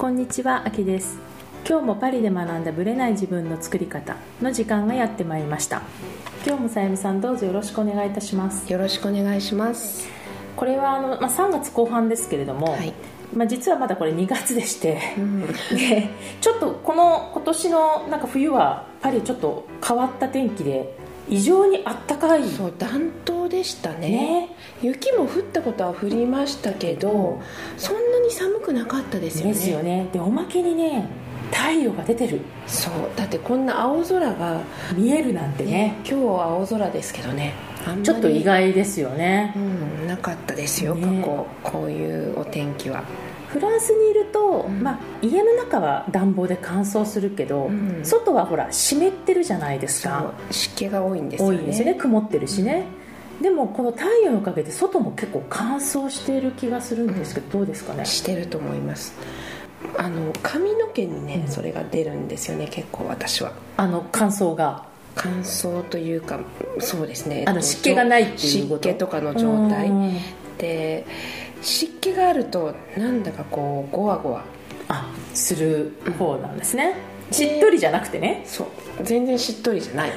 こんにちは、あきです。今日もパリで学んだブレない自分の作り方の時間がやってまいりました。今日もさゆみさんどうぞよろしくお願いいたします。よろしくお願いします。これはあの、まあ、3月後半ですけれども、はい。まあ、実はまだこれ2月でして、うん。でちょっとこの今年のなんか冬はパリちょっと変わった天気で異常にあったかい。そう暖冬でしたね。ね。雪も降ったことは降りましたけどそんなに寒くなかったですよね。ですよね。でおまけにね太陽が出てる。そう。だってこんな青空が見えるなんてね。今日は青空ですけどね。ちょっと意外ですよね。うんなかったですよ、ね。過去こういうお天気は。フランスにいると、うん。まあ、家の中は暖房で乾燥するけど、うん。外はほら湿ってるじゃないですか。湿気が多いんですよね。多いですよね。曇ってるしね、でもこの太陽のおかげで外も結構乾燥している気がするんですけど、どうですかね？してると思います。あの髪の毛にね、うん。それが出るんですよね結構私は。あの乾燥が。乾燥というかそうですね。あの湿気がないっていうこと？湿気とかの状態。うん。で湿気があるとなんだかこうゴワゴワ。あする方なんですね、しっとりじゃなくてね。そう。全然しっとりじゃない。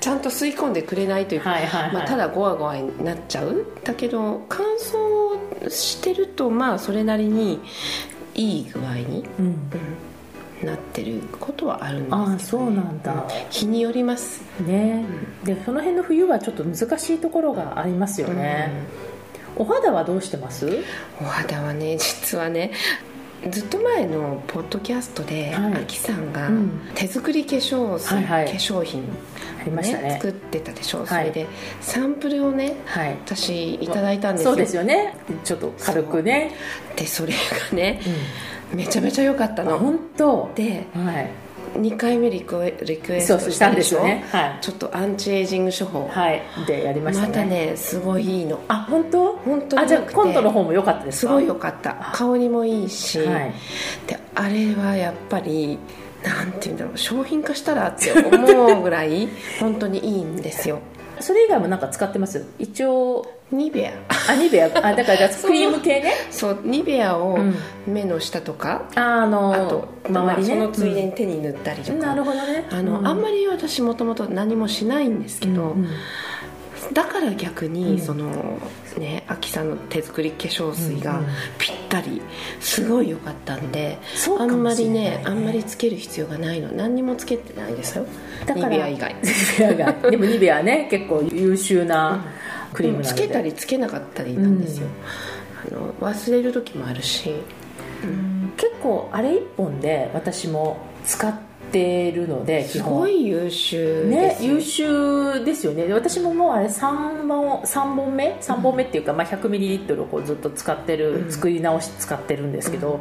ちゃんと吸い込んでくれないというか、はいはいはい。まあ、ただゴワゴワになっちゃう。だけど乾燥してるとまあそれなりにいい具合に、うん。うんなってることはあるんですけど、ね、ああそうなんだ。日によります。ね、でその辺の冬はちょっと難しいところがありますよね、お肌はどうしてます？お肌はね実はねずっと前のポッドキャストで、はい。アキさんがうん。手作り化粧水、はいはい。化粧品ありましたね。作ってたでしょ、はい。それでサンプルをねはい。私いただいたんですよ。そうですよね。ちょっと軽くね。でそれがねうめちゃめちゃ良かったの。本当？ではい。2回目リクエリクエストしたんですしょ？ねはい。ちょっとアンチエイジング処方、はい。でやりましたね。またねすごいいいの。あ本当？本当にあじゃあコントの方も良かったですか？すごい良かった。香りもいいし、はい。であれはやっぱりなんていうんだろう商品化したらって思うぐらい 本当にいいんですよ。それ以外もなんか使ってます？一応。ニベア。あニベア。あだから クリーム系ね？そうニベアをうん。目の下とか、ああのあと、周りね、まあそのついでに手に塗ったりとか、うんなるほどね。あの、うん。あんまり私もともと何もしないんですけど、うんうん。だから逆に、うん。そのねアキさんの手作り化粧水がうんうん。ぴったりすごい良かったんで、そうかあんまりねねあんまりつける必要がないの。何にもつけてないですよ。だからニベア以外。ニベアが でもニベアね結構優秀なクリームなので、つけたりつけなかったりなんですよ、あの忘れる時もあるし。結構あれ一本で私も使ってるのですごい優秀ねですよ優秀ですよね。で私ももうあれ3本三本目？3本目っていうか、まあ、100ミリリットルをこうずっと使ってる、うん。作り直し使ってるんですけど、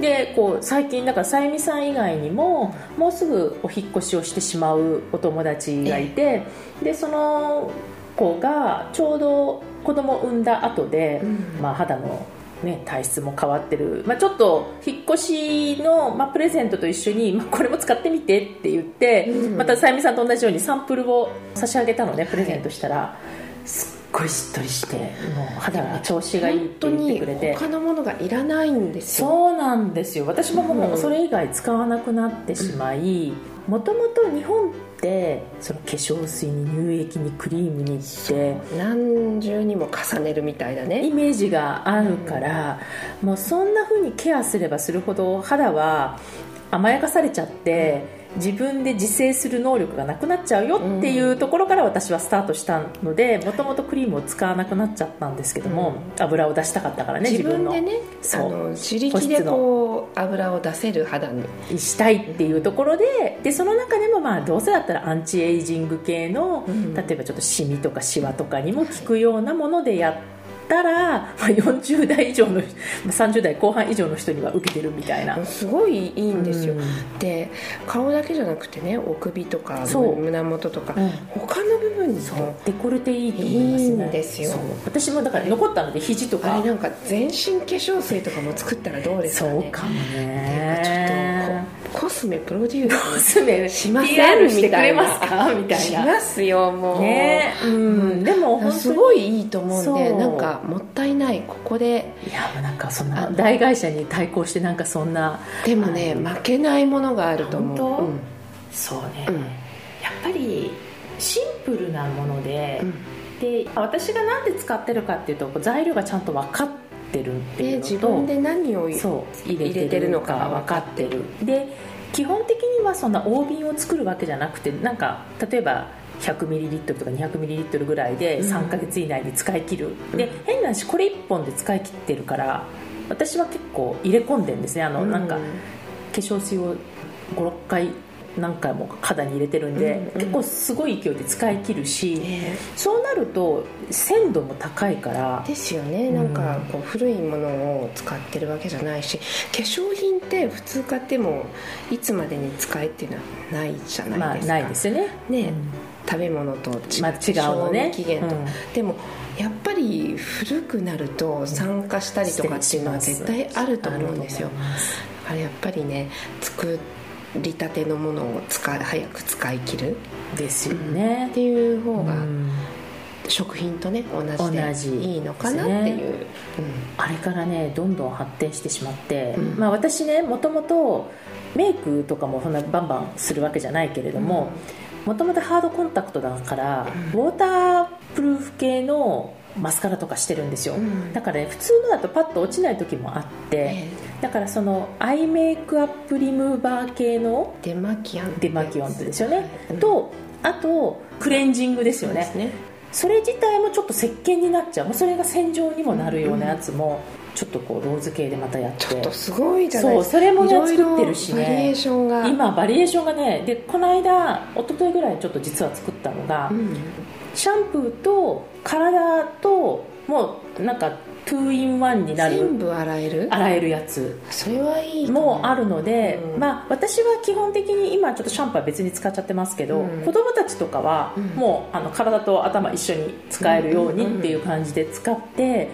でこう最近だからさゆみさん以外にももうすぐお引っ越しをしてしまうお友達がいて、でその子がちょうど子供を産んだ後で、うん。まあ、肌の、ね、体質も変わってる、まあ、ちょっと引っ越しの、まあ、プレゼントと一緒に、まあ、これも使ってみてって言って、うん。またさゆみさんと同じようにサンプルを差し上げたのねプレゼントしたら、すっごいしっとりしてもう肌が調子がいいって言ってくれて。他のものがいらないんですよ。そうなんですよ。私ももううん。それ以外使わなくなってしまいもともと日本ってその化粧水に乳液にクリームにって。何重にも重ねるみたいなイねメージがあるから、もうそんな風にケアすればするほど肌は甘やかされちゃって自分で自制する能力がなくなっちゃうよっていうところから私はスタートしたのでもともとクリームを使わなくなっちゃったんですけども、油を出したかったからね自分の。でねそう。あの自力でこう油を出せる肌に。したいっていうところででその中でもまあどうせだったらアンチエイジング系の、うん。例えばちょっとシミとかシワとかにも効くようなものでやったら、まあ、40代以上のまあ30代後半以上の人には受けてるみたいな。すごいいいんですよ、うん。で顔だけじゃなくてねお首とか胸元とか、うん。他の部分にもデコルテいいと思いますね。いいんですよ。私もだから残ったので肘とか。あれなんか全身化粧水とかも作ったらどうですかね。そうかもっていうかちょっねとコスメプロデューススメしませんしてくれみたいなますかみたいしなますよもう。ねうん、でもすごいいいと思うんでなんかもったいない。ここでいやもうなんかそんな大会社に対抗してなんかそんなでもね負けないものがあると思う。うん。そうね、うん。やっぱりシンプルなもので、うん。で私が何で使ってるかっていうと材料がちゃんと分かってるっていうでのと自分で何をそう入れてるのかか分かってる。で基本的にはそんな大瓶を作るわけじゃなくてなんか例えば 100ml とか 200ml ぐらいでうん。3ヶ月以内に使い切る、で変な話これ1本で使い切ってるから私は結構入れ込んでるんですね。あの、なんか化粧水を56回何回も肌に入れてるんで、うんうん。結構すごい勢いで使い切るし、ねそうなると鮮度も高いからですよね。なんかこう古いものを使ってるわけじゃないし化粧品って普通買ってもいつまでに使えっていうのはないじゃまあないですか、ないですよね。ね、うん。食べ物とちまあ違うのね。期限と、うん。でもやっぱり古くなると酸化したりとかっていうのは絶対あると思うんですよ。あれやっぱりね作りたてのものを使い早く使い切るですよね。っ、ていう方がうん。食品とね同じでいいのかなっていう、あれからねどんどん発展してしまって、うん。まあ、私ねもともとメイクとかもそんなバンバンするわけじゃないけれどももともとハードコンタクトだから、ウォータープルーフ系のマスカラとかしてるんですよ、うん。だからね普通のだとパッと落ちない時もあって、えだからそのアイメイクアップリムーバー系のデマキアンデマキオンですよね、うんとあとクレンジングですよね。ですね。それ自体もちょっと石鹸になっちゃう。もうそれが洗浄にもなるようなやつもちょっとこうローズ系でまたやって。ちょっとすごいじゃないそうそれもね作ってるしね。バリエーションが。今バリエーションがねでこの間一昨日ぐらいちょっと実は作ったのが、うん。シャンプーと体ともうなんか2 in 1になる。全部洗える？洗えるやつ。それはいいかももあるので、うん。まあ、私は基本的に今ちょっとシャンプーは別に使っちゃってますけど、うん。子供たちとかはうん。もうあの体と頭一緒に使えるようにっていう感じで使って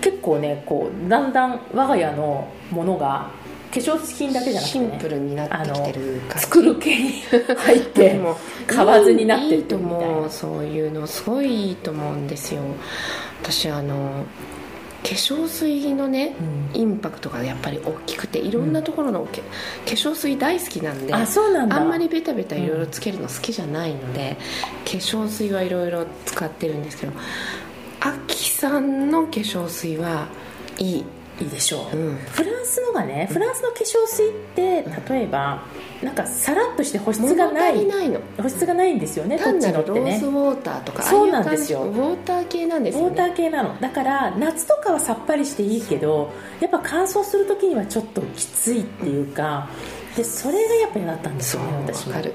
結構ねこうだんだん我が家のものが化粧品だけじゃなくて、ね、シンプルになってきてる作る系に入って 買わずになってるみたいな。思うそういうの。すごいいいと思うんですよ。私あの化粧水のねうん。インパクトがやっぱり大きくていろんなところのけ化粧水大好きなんであそうなんだ。あんまりベタベタいろいろつけるの好きじゃないので、化粧水はいろいろ使ってるんですけどアキさんの化粧水はいい、いいでしょう、うん、フランスのがねフランスの化粧水って例えばなんかさらっとして保湿がない保湿がないんですよねこっなのってね。るローズウォーターとかそうなんですよ。ウォーター系なんですよね。ウォーター系なの。だから夏とかはさっぱりしていいけどやっぱ乾燥する時にはちょっときついっていうかでそれがやっぱ嫌だったんですよね私もわかる、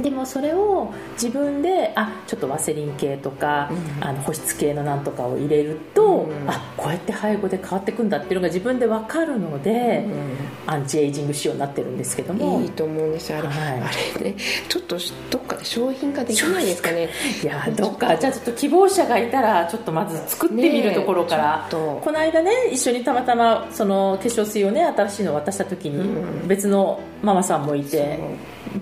でもそれを自分であちょっとワセリン系とか、うん。あの保湿系のなんとかを入れると、うん。あこうやって背後で変わっていくんだっていうのが自分で分かるので、アンチエイジング仕様になってるんですけども。いいと思うんですよあれ,、はい。あれねちょっとどっかで商品化できないですかね。いやどっか。じゃあちょっと希望者がいたらちょっとまず作ってみるところから、ねこの間ね一緒にたまたまその化粧水をね新しいのを渡した時うにん。別のママさんもいて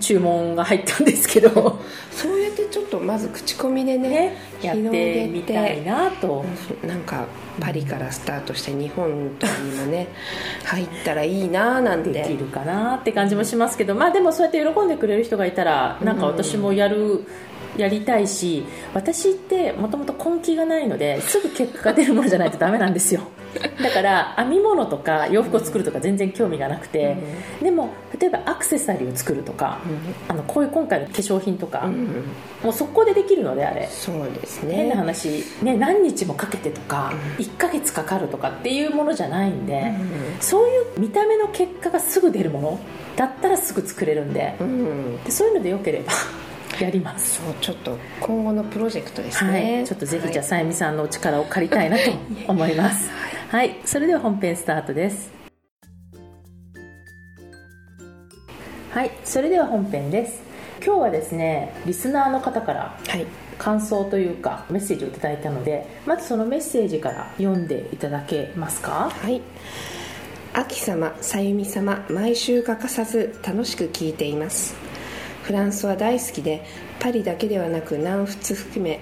注文が入ったんですけど。そうやってちょっとまず口コミでねねやってみたいなと。なんかパリからスタートして日本にもね 入ったらいいななんて。できるかなって感じもしますけど。まあでもそうやって喜んでくれる人がいたらなんか私もやる、やりたいし私ってもともと根気がないのですぐ結果が出るものじゃないとダメなんですよだから編み物とか洋服を作るとか全然興味がなくて、でも例えばアクセサリーを作るとか、あのこういう今回の化粧品とか、もう速攻でできるのであれ。そうです変なね話、ね、何日もかけてとか、1ヶ月かかるとかっていうものじゃないんで、そういう見た目の結果がすぐ出るものだったらすぐ作れるんででそういうのでよければやります、そうちょっと今後のプロジェクトですはね、い、ちょっとぜひじゃあはい。さゆみさんのお力を借りたいなと思います。はい。それでは本編スタートです。はい。それでは本編です。今日はですねリスナーの方からはい。感想というかメッセージをいただいたのでまずそのメッセージから読んでいただけますか？はい。秋様さゆみ様毎週欠かさず楽しく聞いていますフランスは大好きでパリだけではなく南仏含め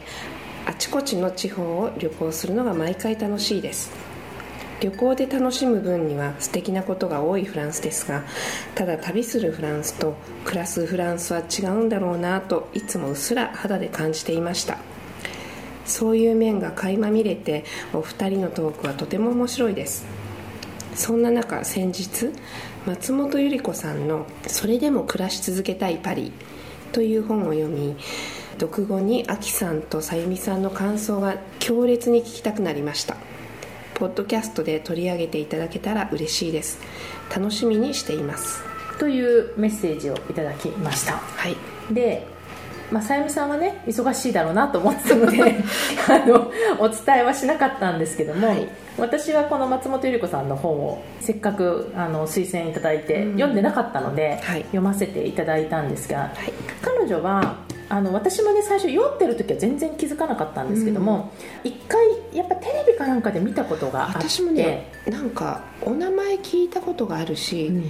あちこちの地方を旅行するのが毎回楽しいです。旅行で楽しむ分には素敵なことが多いフランスですがただ旅するフランスと暮らすフランスは違うんだろうなといつもうっすら肌で感じていました。そういう面が垣間見れてお二人のトークはとても面白いです。そんな中先日松本百合子さんの「それでも暮らし続けたいパリ」という本を読み読後にアキさんとさゆみさんの感想が強烈に聞きたくなりました。ポッドキャストで取り上げていただけたら嬉しいです。楽しみにしています。というメッセージをいただきました。はい。でまあ、さゆみさんはね忙しいだろうなと思ってたので あのお伝えはしなかったんですけども、はい。私はこの松本百合子さんの本をせっかくあの推薦いただいて、うん。読んでなかったので、はい。読ませていただいたんですがはい。彼女はあの私もね最初読んでる時は全然気づかなかったんですけども一、回やっぱテレビかなんかで見たことがあって。私もねなんかお名前聞いたことがあるし、うん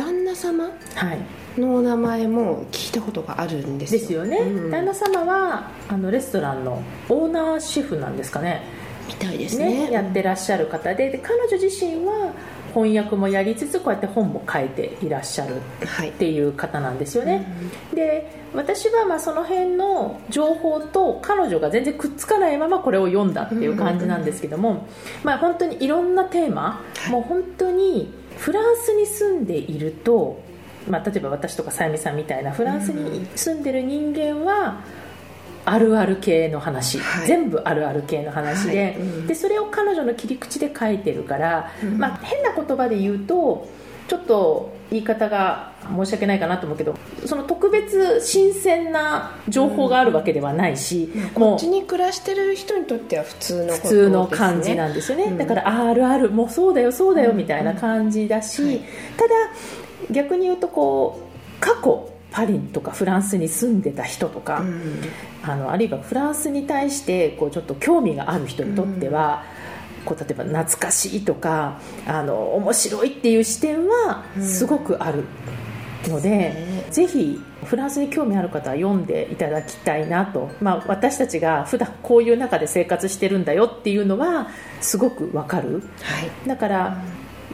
旦那様はい。のお名前も聞いたことがあるんですよ。ですよね、うん。旦那様はあのレストランのオーナーシェフなんですかね。みたいですね。ねやってらっしゃる方で。で彼女自身は翻訳もやりつつこうやって本も書いていらっしゃるはい。っていう方なんですよね、で私はまあその辺の情報と彼女が全然くっつかないままこれを読んだっていう感じなんですけども、まあ、本当にいろんなテーマ、はい。もう本当にフランスに住んでいると、まあ、例えば私とかさゆみさんみたいなフランスに住んでる人間はあるある系の話、はい。全部あるある系の話で,、はい。うん。でそれを彼女の切り口で書いてるから、うん。まあ、変な言葉で言うとちょっと言い方が申し訳ないかなと思うけどその特別新鮮な情報があるわけではないし、こもうっちに暮らしてる人にとっては普通のね、普通の感じなんですよね。うん。だからああるあるもうそうだよそうだようん。みたいな感じだし、はい。ただ逆に言うとこう過去パリとかフランスに住んでた人とか、うん。あのあるいはフランスに対してこうちょっと興味がある人にとっては、こう例えば懐かしいとかあの面白いっていう視点はすごくあるので、ね。ぜひフランスに興味ある方は読んでいただきたいなと、まあ、私たちが普段こういう中で生活してるんだよっていうのはすごくわかる。はい。だから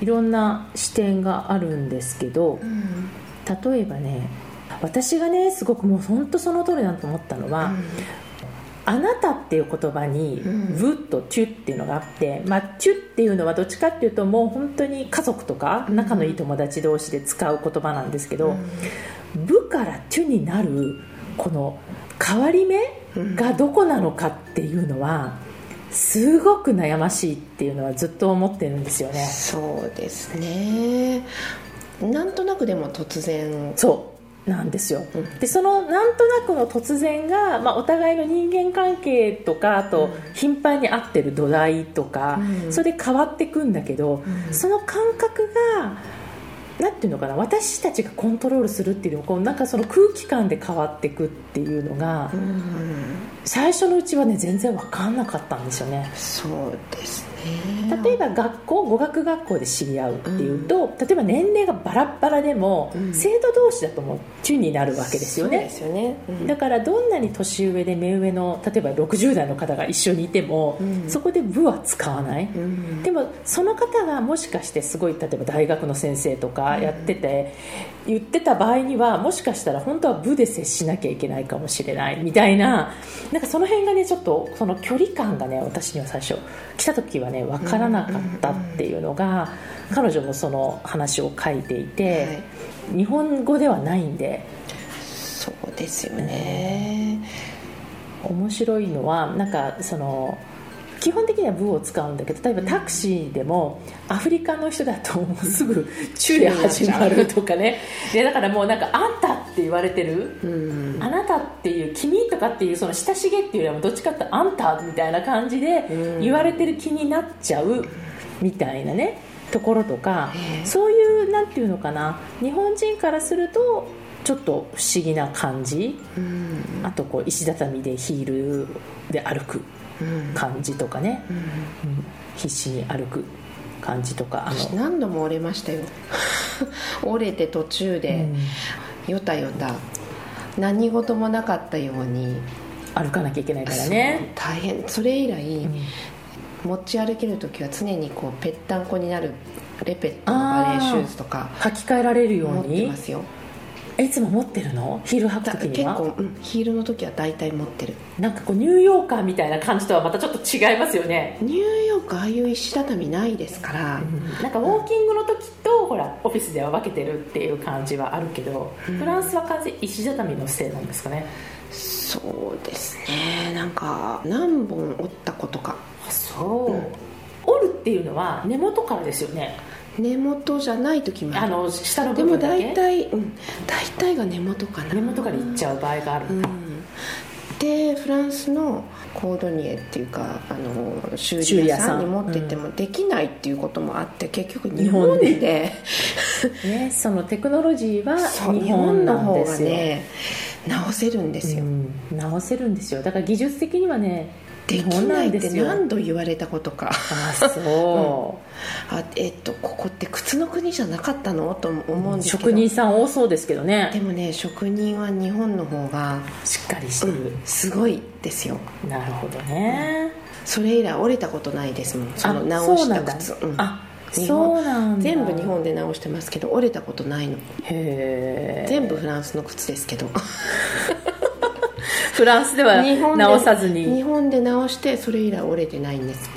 いろんな視点があるんですけどうん。例えばね私がねすごくもう本当その通りだと思ったのは、あなたっていう言葉にうん「ブ」と「チュ」っていうのがあって、まあ、チュっていうのはどっちかっていうともう本当に家族とか仲のいい友達同士で使う言葉なんですけど「ブ」から「チュ」になるこの変わり目がどこなのかっていうのはすごく悩ましいっていうのはずっと思ってるんですよね。そうですね。なんとなくでも突然。そうなんですよ、うんでそのなんとなくの突然が、まあ、お互いの人間関係とかあとうん。頻繁に会ってる土台とか、うん。それで変わっていくんだけど、うん。その感覚がなんていうのかな私たちがコントロールするっていうよりもこうなんかその空気感で変わっていくっていうのが、うん。最初のうちはね全然分かんなかったんですよね。そうですね例えば学校語学学校で知り合うっていうと、例えば年齢がバラッバラでも、うん。生徒同士だともうチュになるわけですよね。すよね、うん。だからどんなに年上で目上の例えば60代の方が一緒にいても、うん。そこで部は使わない、うん。でもその方がもしかしてすごい例えば大学の先生とかやってて、言ってた場合にはもしかしたら本当は部で接しなきゃいけないかもしれない。みたいな。なんかその辺がねちょっとその距離感がね私には最初来た時はね分からなかったっていうのが、彼女もその話を書いていて、はい。日本語ではないんで。そうですよね。面白いのはなんかその基本的には部を使うんだけど例えばタクシーでもアフリカの人だともうすぐ「チュ」で始まるとかね。でだからもうなんか「あんた」って言われてる？うん。あなたっていう君とかっていうその親しげっていうよりもどっちかってあんたみたいな感じでうん。言われてる気になっちゃうみたいなねところとか。ええ。そういうなんていうのかな。日本人からするとちょっと不思議な感じ。うん。あとこう石畳でヒールで歩く。うん感じとかね、うん。うん。必死に歩く感じとかあ私の、何度も折れましたよ。折れて途中でよたよた。何事もなかったように。歩かなきゃいけないからね。大変。それ以来、持ち歩ける時は常にこうぺったんこになるレペットのバレーシューズとか履き替えられるよ持ってうにますよ。えいつも持ってるの？ヒール履く時には？構、うん、ヒールの時は大体持ってる。なんかこうニューヨーカーみたいな感じとはまたちょっと違いますよね。ニューヨークああいう石畳ないですから、なんかウォーキングの時とほらオフィスでは分けてるっていう感じはあるけど、フランスは完全に石畳のせいなんですかね？そうですね。なんか何本折ったことか。あそう、折るっていうのは根元からですよね根元じゃない時もあの下のでも部分だけ？大体、うん、大体が根元かな。根元からいっちゃう場合があるんだ、うん。でフランスのコードニエっていうかあの修理屋さんに持ってってもできないっていうこともあって結局日本で。ね、そのテクノロジーは日本の方がね直せるんですよ、うん、直せるんですよ。だから技術的にはねできないって何度言われたことかあそあえっとここって靴の国じゃなかったの？と思うんう、ですけど。職人さん多そうですけどね。でもね職人は日本の方が、しっかりしてる、すごいですよ。なるほどね、それ以来折れたことないですもん。そのあ直したそうなんだ。靴うん。そ本うなんだ。全部日本で直してますけど折れたことないの。へえ全部フランスの靴ですけど フランスでは日本で直さずに。日本で直してそれ以来折れてないんです。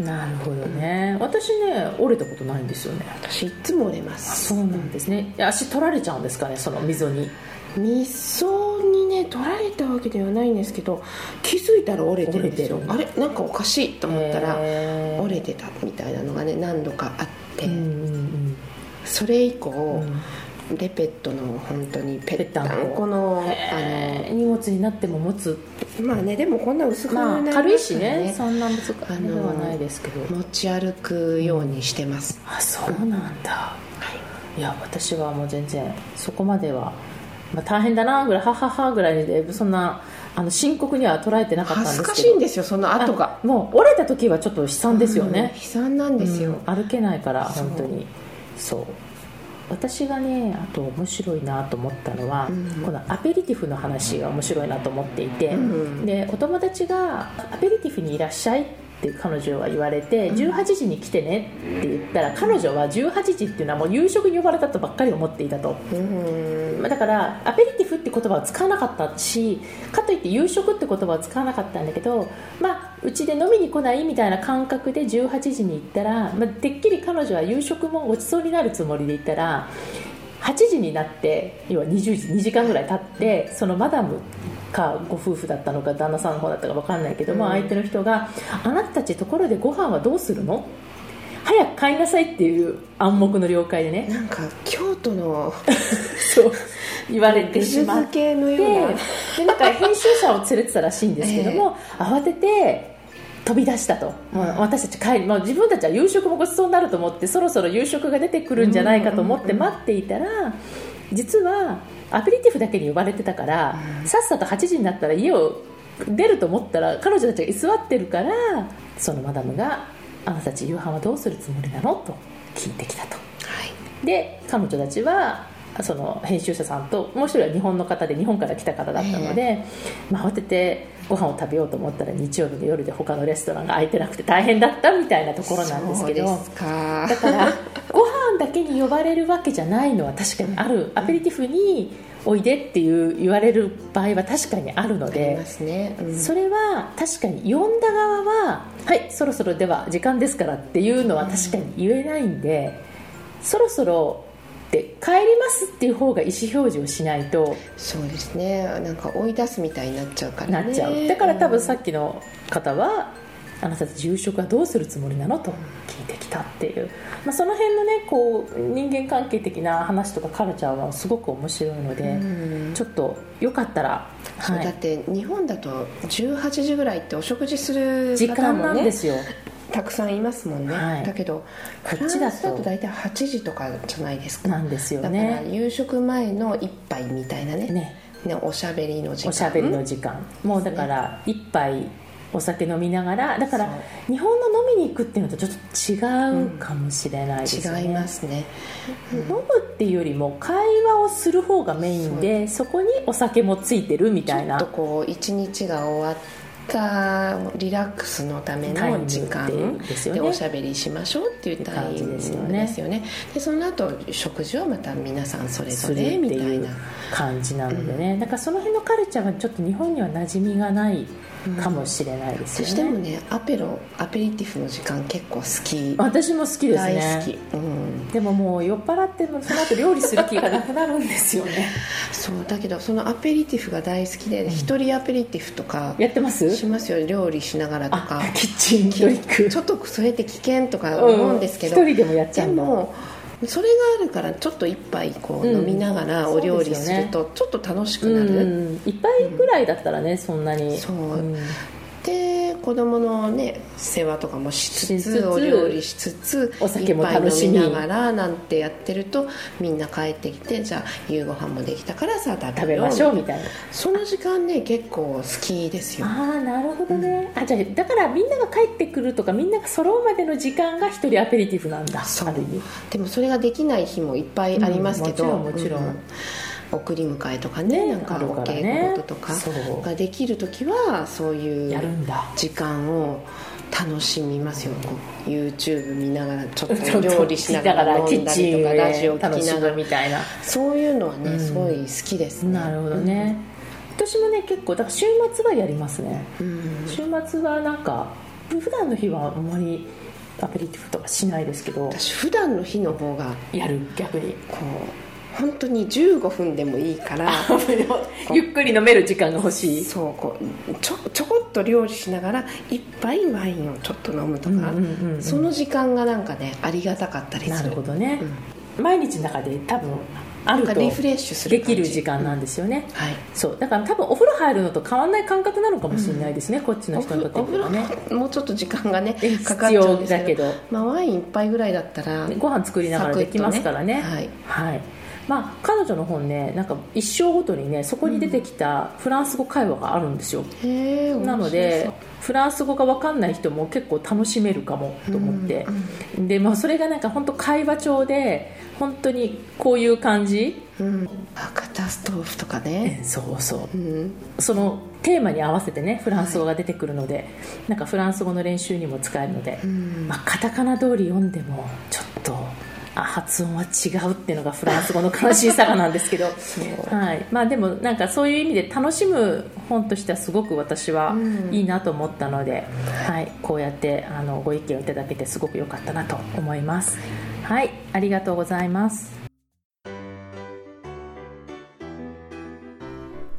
なるほどね。私ね折れたことないんですよね。私いつも折れます。そうなんですね。足取られちゃうんですかねその溝に。味噌にね取られたわけではないんですけど気づいたら折れてるんですよ。折れあれなんかおかしいと思ったら折れてたみたいなのがね何度かあって、うんうん。それ以降、うんレペットの本当にペッタン。ぺったんここのへー。荷物になっても持つ。あのまあねでもこんな薄くまあなります軽いしね。そんな難しいあのではないですけど。持ち歩くようにしてます、あそうなんだ。い。や私はもう全然そこまでは、まあ、大変だなぐらいはははぐらいでそんなあの深刻には捉えてなかったんですけど。恥ずかしいんですよその後が。あもう折れた時はちょっと悲惨ですようんね悲、惨なんですよ、うん歩けないから本当に。そう私がねあと面白いなと思ったのは、うん。このアペリティフの話が面白いなと思っていて、うん。でお友達が「アペリティフにいらっしゃい」って彼女は言われて18時に来てねって言ったら彼女は18時っていうのはもう夕食に呼ばれたとばっかり思っていたと。うん。まあだからアペリティフって言葉は使わなかったしかといって夕食って言葉は使わなかったんだけど、まあ、うちで飲みに来ないみたいな感覚で18時に行ったら、まあ、てっきり彼女は夕食もごちそうになるつもりで行ったら8時になって要は20時2時間ぐらい経ってそのマダムかご夫婦だったのか旦那さんの方だったか分かんないけども、うん。相手の人が「あなたたちところでご飯はどうするの?」早く帰りなさいっていう暗黙の了解でね。なんか京都の そう言われて出しまっ漬けのような。ででなんか編集者を連れてたらしいんですけども、慌てて飛び出したと、もう私たち帰り、もう自分たちは夕食もごちそうになると思ってそろそろ夕食が出てくるんじゃないかと思って待っていたら実はアペリティフだけに呼ばれてたから、さっさと8時になったら家を出ると思ったら彼女たちが居座ってるからそのマダムが「あなたたち夕飯はどうするつもりなの?」と聞いてきたと。はいで彼女たちはその編集者さんともう一人は日本の方で日本から来た方だったので、まあ、慌ててご飯を食べようと思ったら日曜日の夜で他のレストランが空いてなくて大変だったみたいなところなんですけどか。だからご飯だけに呼ばれるわけじゃないのは確かにあるアペリティフにおいでっていう言われる場合は確かにあるのでますね、うん。それは確かに呼んだ側ははいそろそろでは時間ですからっていうのは確かに言えないんで、そろそろって帰りますっていう方が意思表示をしないとそうですね。なんか追い出すみたいになっちゃうからね。なっちゃう。だから多分さっきの方はあなたたち夕食はどうするつもりなのと聞いてきたっていう、まあ、その辺のねこう人間関係的な話とかカルチャーはすごく面白いので、うん。ちょっとよかったら、そうはい。だって日本だと18時ぐらいってお食事する時間なんですよたくさんいますもんね、はい。だけどこっちだと大体8時とかじゃないですか。なんですよだからね夕食前の一杯みたいなね。ね。ねおしゃべりの時間。おしゃべりの時間。もうだから一杯お酒飲みながらだから日本の飲みに行くっていうのとちょっと違うかもしれないですね、違いますね、飲むっていうよりも会話をする方がメインでそこにお酒もついてるみたいな。ちょっとこう一日が終わったリラックスのための時間でおしゃべりしましょうっていうタイミングですよね。でその後食事はまた皆さんそれぞれみたいな。感じなのでね、うん、だからその辺のカルチャーはちょっと日本には馴染みがないかもしれないですよね、そしてもねアペロアペリティフの時間結構好き。私も好きですね。大好き、うん、でももう酔っ払ってもその後料理する気がなくなるんですよね。そうだけどそのアペリティフが大好きで一、人アペリティフとかやってます？しますよ料理しながらとか。キッチンちょっとそれって危険とか思うんですけど、うん、一人でもやっちゃうでもそれがあるからちょっと一杯こう飲みながらお料理するとちょっと楽しくなる、うんね、一杯ぐらいだったらね、そんなに。そう、で子供のね世話とかもしつつお料理しつつお酒も楽しみながらなんてやってるとみんな帰ってきてじゃあ夕ご飯もできたからさ食べましょうみたいな。その時間ね結構好きですよ。ああなるほどね、うん、あじゃあだからみんなが帰ってくるとかみんなが揃うまでの時間が一人アペリティブなんだそう。でもそれができない日もいっぱいありますけど、うん、もちろんもちろん、うん送り迎えとかね、ね、なんかお稽古事とかができる時はそういう時間を楽しみますよ、うん、YouTube 見ながらちょっと 料理しながら飲んだりとかラジオ聞きながらみたいな。そういうのはね、うん、すごい好きですね。なるほどね、うん、私もね結構だから週末はやりますね、週末はなんか普段の日はあんまりアペリティブとかしないですけど。私普段の日の方がやる逆に。こう本当に15分でもいいからゆっくり飲める時間が欲しい。そうこうちょちょこっと料理しながら一杯ワインをちょっと飲むとか、うんうんうん、その時間がなんかねありがたかったりする。なるほどね、うん、毎日の中で多分あるとリフレッシュするできる時間なんですよね、うん、はい、そう。だから多分お風呂入るのと変わらない感覚なのかもしれないですね、うん、こっちの人にとってはねもうちょっと時間がねかかっちゃうんですけど。まあ、ワイン一杯ぐらいだったらご飯作りながらできますからね、ね、はい、はいまあ、彼女の本ねなんか一生ごとにねそこに出てきたフランス語会話があるんですよ、うん、なのでフランス語が分かんない人も結構楽しめるかもと思って、うん、で、まあ、それがなんか本当会話帳で本当にこういう感じ、うん、カタストーフとかね。そうそう、うん、そのテーマに合わせてねフランス語が出てくるので、はい、なんかフランス語の練習にも使えるので、うん、まあ、カタカナ通り読んでもちょっとあ発音は違うっていうのがフランス語の悲しいさがなんですけど、はい。まあ、でもなんかそういう意味で楽しむ本としてはすごく私はいいなと思ったので、うん、はい、こうやってあのご意見をいただけてすごく良かったなと思います。はい。ありがとうございます。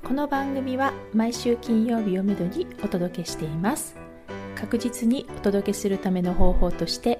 この番組は毎週金曜日をめどにお届けしています。確実にお届けするための方法として